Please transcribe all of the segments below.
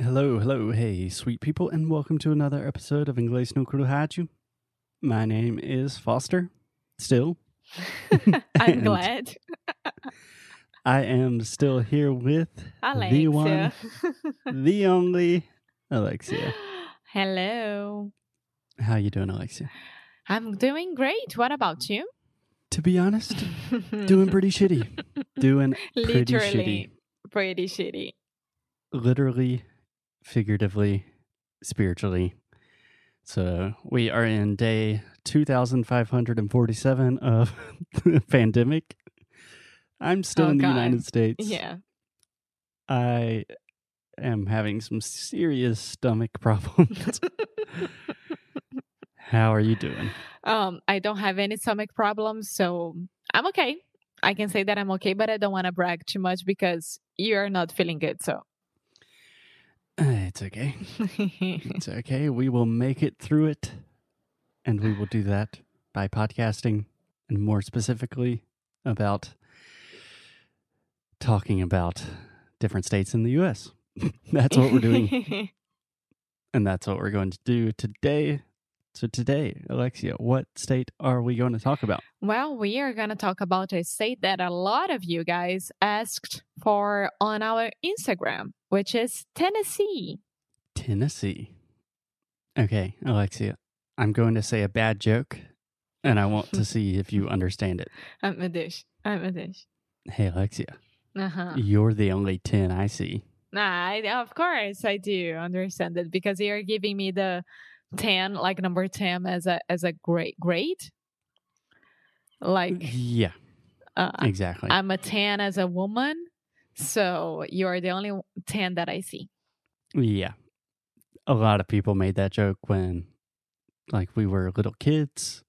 Hello, hello, hey, sweet people, and welcome to another episode of Inglês no Rádio. My name is Foster, still. I'm glad. I am still here with the one, Alexia. the only Alexia. Hello. How you doing, Alexia? I'm doing great. What about you? To be honest, doing pretty shitty. Doing pretty Literally pretty shitty. literally, figuratively, spiritually. So we are in day 2547 of the pandemic. I'm still Oh, in the God. United States. Yeah. I am having some serious stomach problems. How are you doing? um, I don't have any stomach problems, so I'm okay. I can say that I'm okay, but I don't want to brag too much because you're not feeling good. So It's okay. It's okay. We will make it through it. And we will do that by podcasting and more specifically about talking about different states in the US. that's what we're doing. and that's what we're going to do today. So, today, Alexia, what state are we going to talk about? Well, we are going to talk about a state that a lot of you guys asked for on our Instagram, which is Tennessee. Tennessee. Okay, Alexia, I'm going to say a bad joke and I want to see if you understand it. I'm a dish. I'm a dish. Hey, Alexia, Uh-huh. you're the only 10 I see. Nah, I, of course I do understand it because you're giving me the 10, like number 10 as a as a great grade. Like Yeah, uh, exactly. I'm a 10 as a woman, so you're the only 10 that I see. Yeah. A lot of people made that joke when like we were little kids.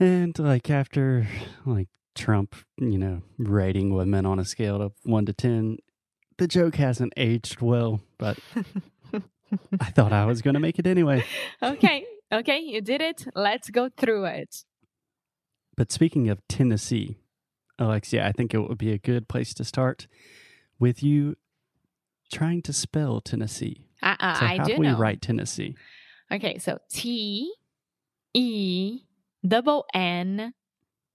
And like after like Trump, you know, rating women on a scale of 1 to 10, the joke hasn't aged well, but I thought I was going to make it anyway. okay, okay, you did it. Let's go through it. But speaking of Tennessee, Alexia, I think it would be a good place to start with you trying to spell Tennessee. Uh, uh, So I how do do we know. write Tennessee? Okay, so T E double N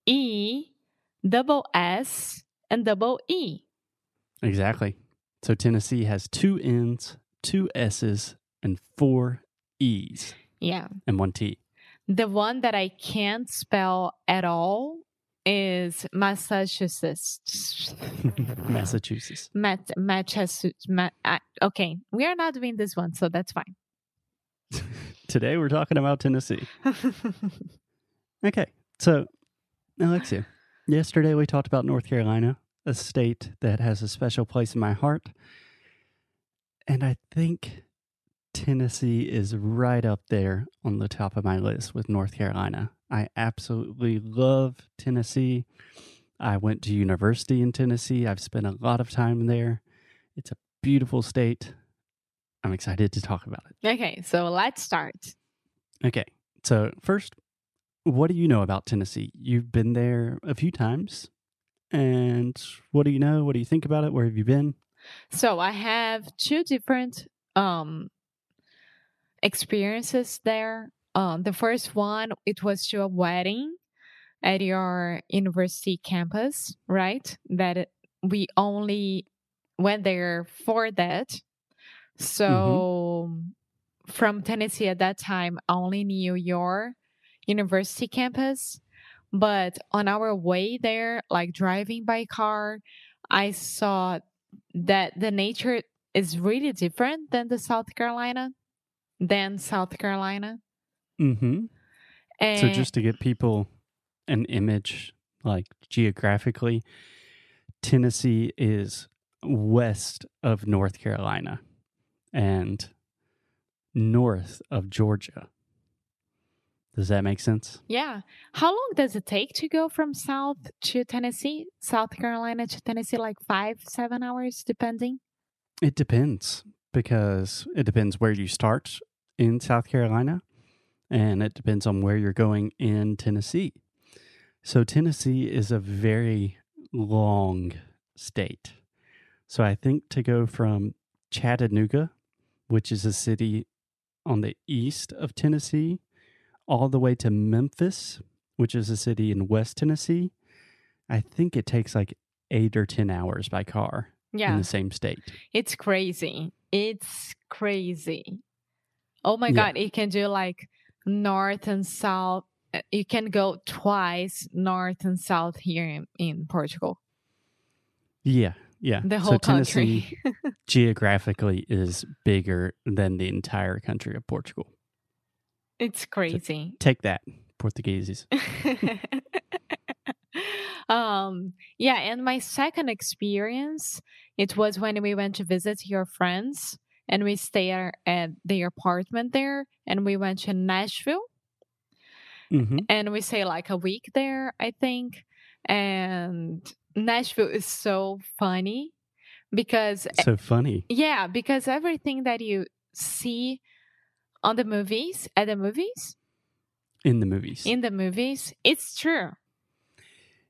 E double S and double E. Exactly. So Tennessee has two N's, two S's, and four E's, Yeah. and one T. The one that I can't spell at all is Massachusetts. Massachusetts. Mat- Massachusetts. Ma- I- okay, we are not doing this one, so that's fine. Today we're talking about Tennessee. Okay. So, Alexia, yesterday we talked about North Carolina, a state that has a special place in my heart. And I think Tennessee is right up there on the top of my list with North Carolina. I absolutely love Tennessee. I went to university in Tennessee. I've spent a lot of time there. It's a beautiful state. I'm excited to talk about it. okay, so let's start. Okay. So, first, what do you know about Tennessee? You've been there a few times. And what do you know? What do you think about it? Where have you been? So I have two different um experiences there. Um the first one it was to a wedding at your university campus, right? That it- we only went there for that. So from Tennessee at that time I only knew your university campus. But on our way there, like driving by car, I saw that the nature is really different than the South Carolina, than South Carolina. Mm-hmm. And So, just to get people an image, like geographically, Tennessee is west of North Carolina and north of Georgia. Does that make sense? yeah, how long does it take to go from South to Tennessee, South Carolina to Tennessee? Like five, seven hours, depending. It depends because it depends where you start in South Carolina and it depends on where you're going in Tennessee. So, Tennessee is a very long state. So, I think to go from Chattanooga, which is a city on the east of Tennessee, all the way to Memphis, which is a city in West Tennessee. I think it takes like eight or 10 hours by car yeah. in the same state. It's crazy. It's crazy. Oh my Yeah. God. It can do like north and south. Uh, You can go twice north and south here in, in Portugal. Yeah. Yeah. The so whole Tennessee country. geographically is bigger than the entire country of Portugal. it's crazy. Take that, Portuguese. um yeah and my second experience it was when we went to visit your friends and we stayed at their apartment there and we went to nashville hmm and we stayed like a week there i think and nashville is so funny because So funny. yeah because everything that you see on the movies at the movies In the movies. in the movies it's true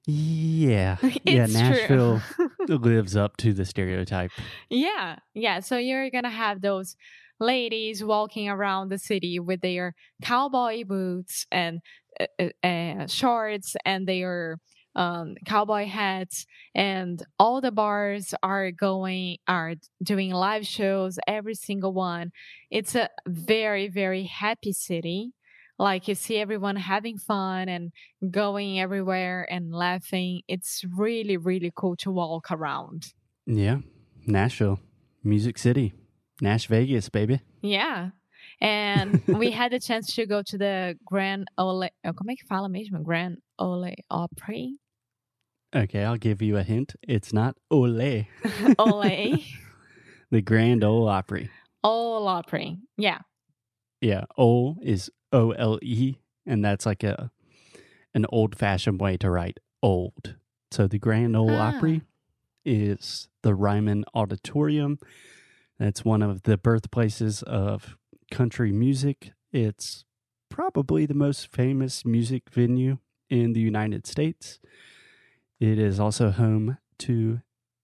yeah. yeah. Nashville. lives up to the stereotype. Yeah, yeah. So you're gonna have those ladies walking around the city with their cowboy boots and uh, uh, uh, shorts and their um, cowboy hats, and all the bars are going are doing live shows. Every single one. It's a very very happy city. Like you see everyone having fun and going everywhere and laughing. It's really really cool to walk around. Yeah. Nashville, Music City, Nash Vegas, baby. Yeah. And we had the chance to go to the Grand Ole. oh, Como é que fala mesmo? Grand Ole Opry. Okay, I'll give you a hint. It's not Ole, Ole. the Grand Ole Opry. Ole Opry. Yeah. Yeah, Ole is O L E, and that's like a an old fashioned way to write old. So the Grand Ole Ah. Opry is the Ryman Auditorium. That's one of the birthplaces of country music. It's probably the most famous music venue in the United States. It is also home to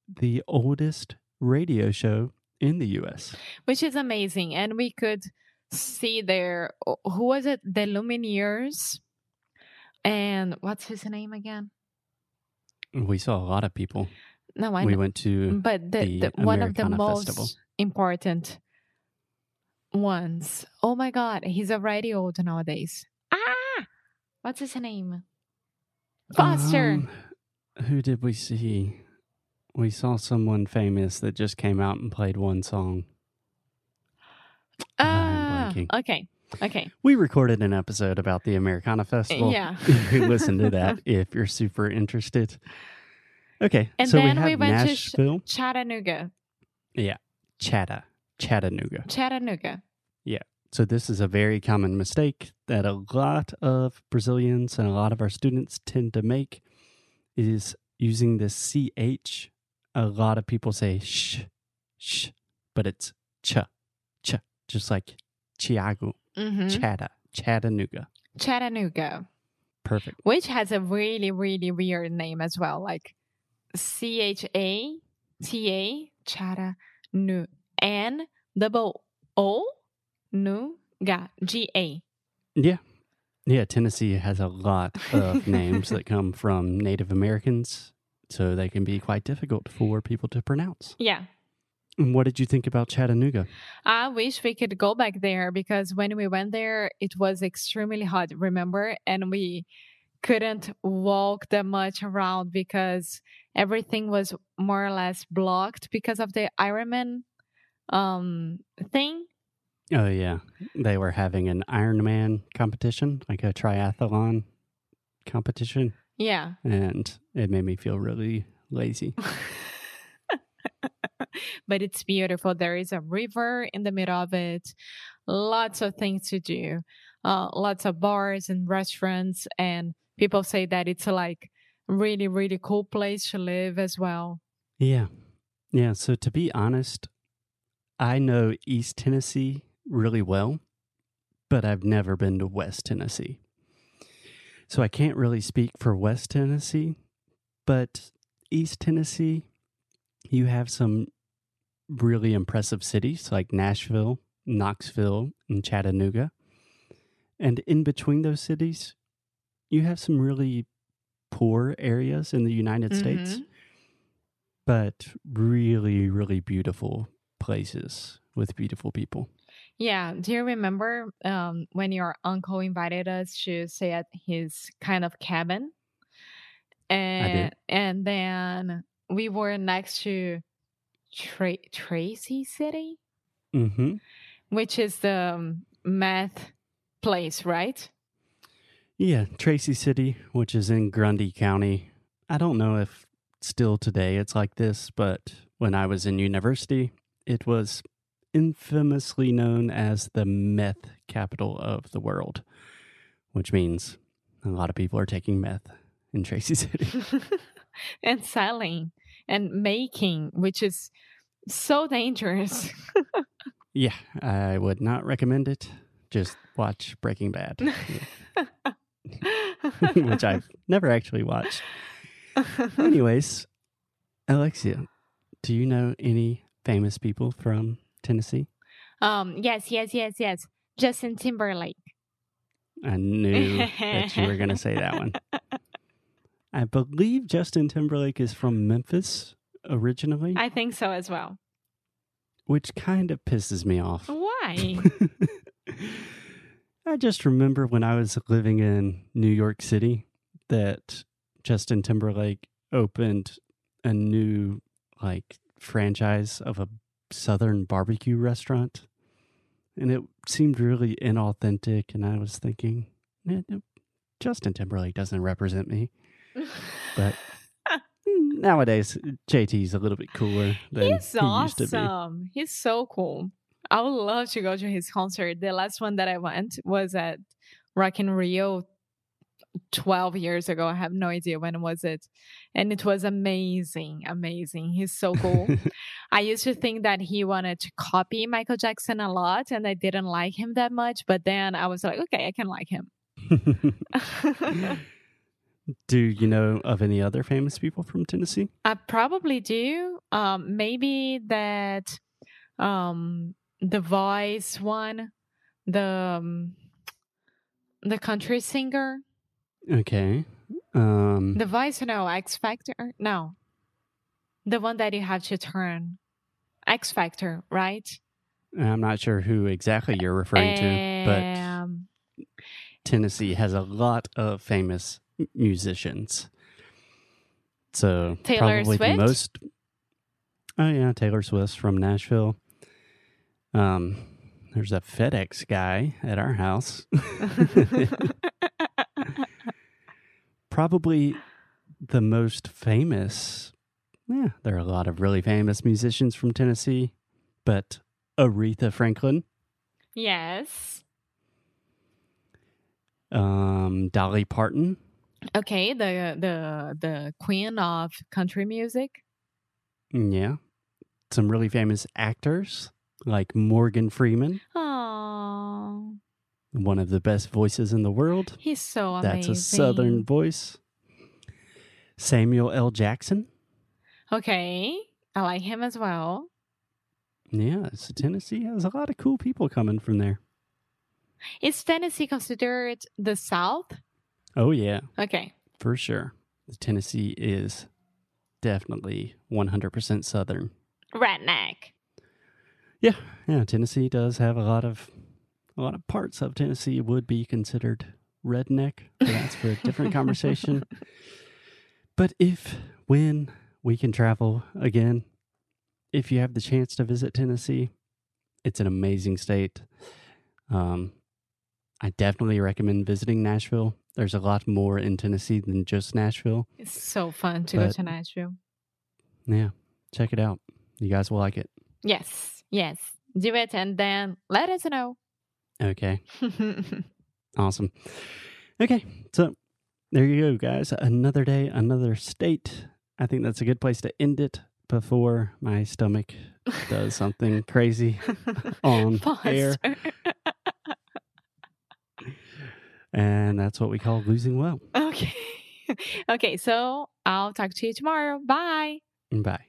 the oldest radio show in the US. Which is amazing. And we could see there, who was it? The Lumineers. And what's his name again? We saw a lot of people. No, I we know. went to But the, the the one of the most Festival. important ones. Oh my God. He's already old nowadays. Ah! What's his name? Foster. Um, who did we see? We saw someone famous that just came out and played one song. I'm Blanking. okay, okay, We recorded an episode about the Americana Festival. yeah. listen to that if you're super interested. Okay, And so then we we went to sh- Nashville, Chattanooga, Chatta, Chattanooga. Chattanooga. Yeah. So this is a very common mistake that a lot of Brazilians and a lot of our students tend to make is using this ch. A lot of people say sh, sh, but it's ch, ch, just like Chiago, hmm Chatta, Chattanooga. Chattanooga, Perfect. which has a really, really weird name as well, like C H A T A Chattanooga N double O Nuga G A. Yeah. Yeah, Tennessee has a lot of names that come from Native Americans, so they can be quite difficult for people to pronounce. Yeah. And what did you think about Chattanooga? I wish we could go back there because when we went there, it was extremely hot, remember? And we couldn't walk that much around because everything was more or less blocked because of the Ironman um, thing. Oh yeah, they were having an Ironman competition, like a triathlon competition, Yeah. and it made me feel really lazy. but it's beautiful. There is a river in the middle of it, lots of things to do, uh, lots of bars and restaurants, and people say that it's like really, really cool place to live as well. Yeah, yeah. So to be honest, I know East Tennessee really well, but I've never been to West Tennessee, so I can't really speak for West Tennessee. But East Tennessee, you have some really impressive cities like Nashville, Knoxville, and Chattanooga. And in between those cities, you have some really poor areas in the United States, Mhm. but really, really beautiful places with beautiful people. Yeah. Do you remember um, when your uncle invited us to stay at his kind of cabin? And and then we were next to Tra- Tracy City, hmm which is the um, meth place, right? Yeah, Tracy City, which is in Grundy County. I don't know if still today it's like this, but when I was in university, it was infamously known as the meth capital of the world, which means a lot of people are taking meth in Tracy City. and selling and making, which is so dangerous. yeah, I would not recommend it. Just watch Breaking Bad, which I've never actually watched. Anyways, Alexia, do you know any famous people from Tennessee? um, yes, yes, yes, yes. Justin Timberlake. I knew that you were going to say that one. I believe Justin Timberlake is from Memphis originally, I think so as well. which kind of pisses me off. Why? I just remember when I was living in New York City that Justin Timberlake opened a new like franchise of a southern barbecue restaurant and it seemed really inauthentic and I was thinking "Eh, Justin Timberlake doesn't represent me but nowadays JT's a little bit cooler than He's he used to be. awesome. He's so cool. I would love to go to his concert. The last one that I went was at Rock in Rio 12 years ago. I have no idea when was it. And it was amazing, amazing. He's so cool. I used to think that he wanted to copy Michael Jackson a lot and I didn't like him that much, but then I was like, okay, I can like him. Do you know of any other famous people from Tennessee? I probably do. Um, maybe that um, the voice one, the um, the country singer, Okay. Um, the voice. No, X Factor. No, the one that you have to turn. X Factor, right? I'm not sure who exactly you're referring to, but Um, Tennessee has a lot of famous musicians. So Taylor probably Swift? the most. Oh yeah, Taylor Swift from Nashville. Um, there's a FedEx guy at our house. probably the most famous. Yeah, there are a lot of really famous musicians from Tennessee, but Aretha Franklin, yes. um, Dolly Parton, Okay. The the the queen of country music. Mm, yeah, some really famous actors like Morgan Freeman, Oh, one of the best voices in the world. he's so amazing. That's a southern voice. Samuel L. Jackson. Okay. I like him as well. Yeah, so Tennessee has a lot of cool people coming from there. Is Tennessee considered the South? Oh yeah, Okay. for sure. Tennessee is definitely 100% southern. Redneck. Yeah, yeah, Tennessee does have a lot of a lot of parts of Tennessee would be considered redneck. But that's for a different conversation. But if when we can travel again, if you have the chance to visit Tennessee, it's an amazing state. Um, I definitely recommend visiting Nashville. There's a lot more in Tennessee than just Nashville. It's so fun to go to Nashville. Yeah, check it out. You guys will like it. Yes. Yes. Do it and then let us know. Okay. Awesome. Okay, so there you go, guys. Another day, another state. I think that's a good place to end it before my stomach does something crazy on air. And that's what we call losing well. Okay. okay. So I'll talk to you tomorrow. Bye. Bye.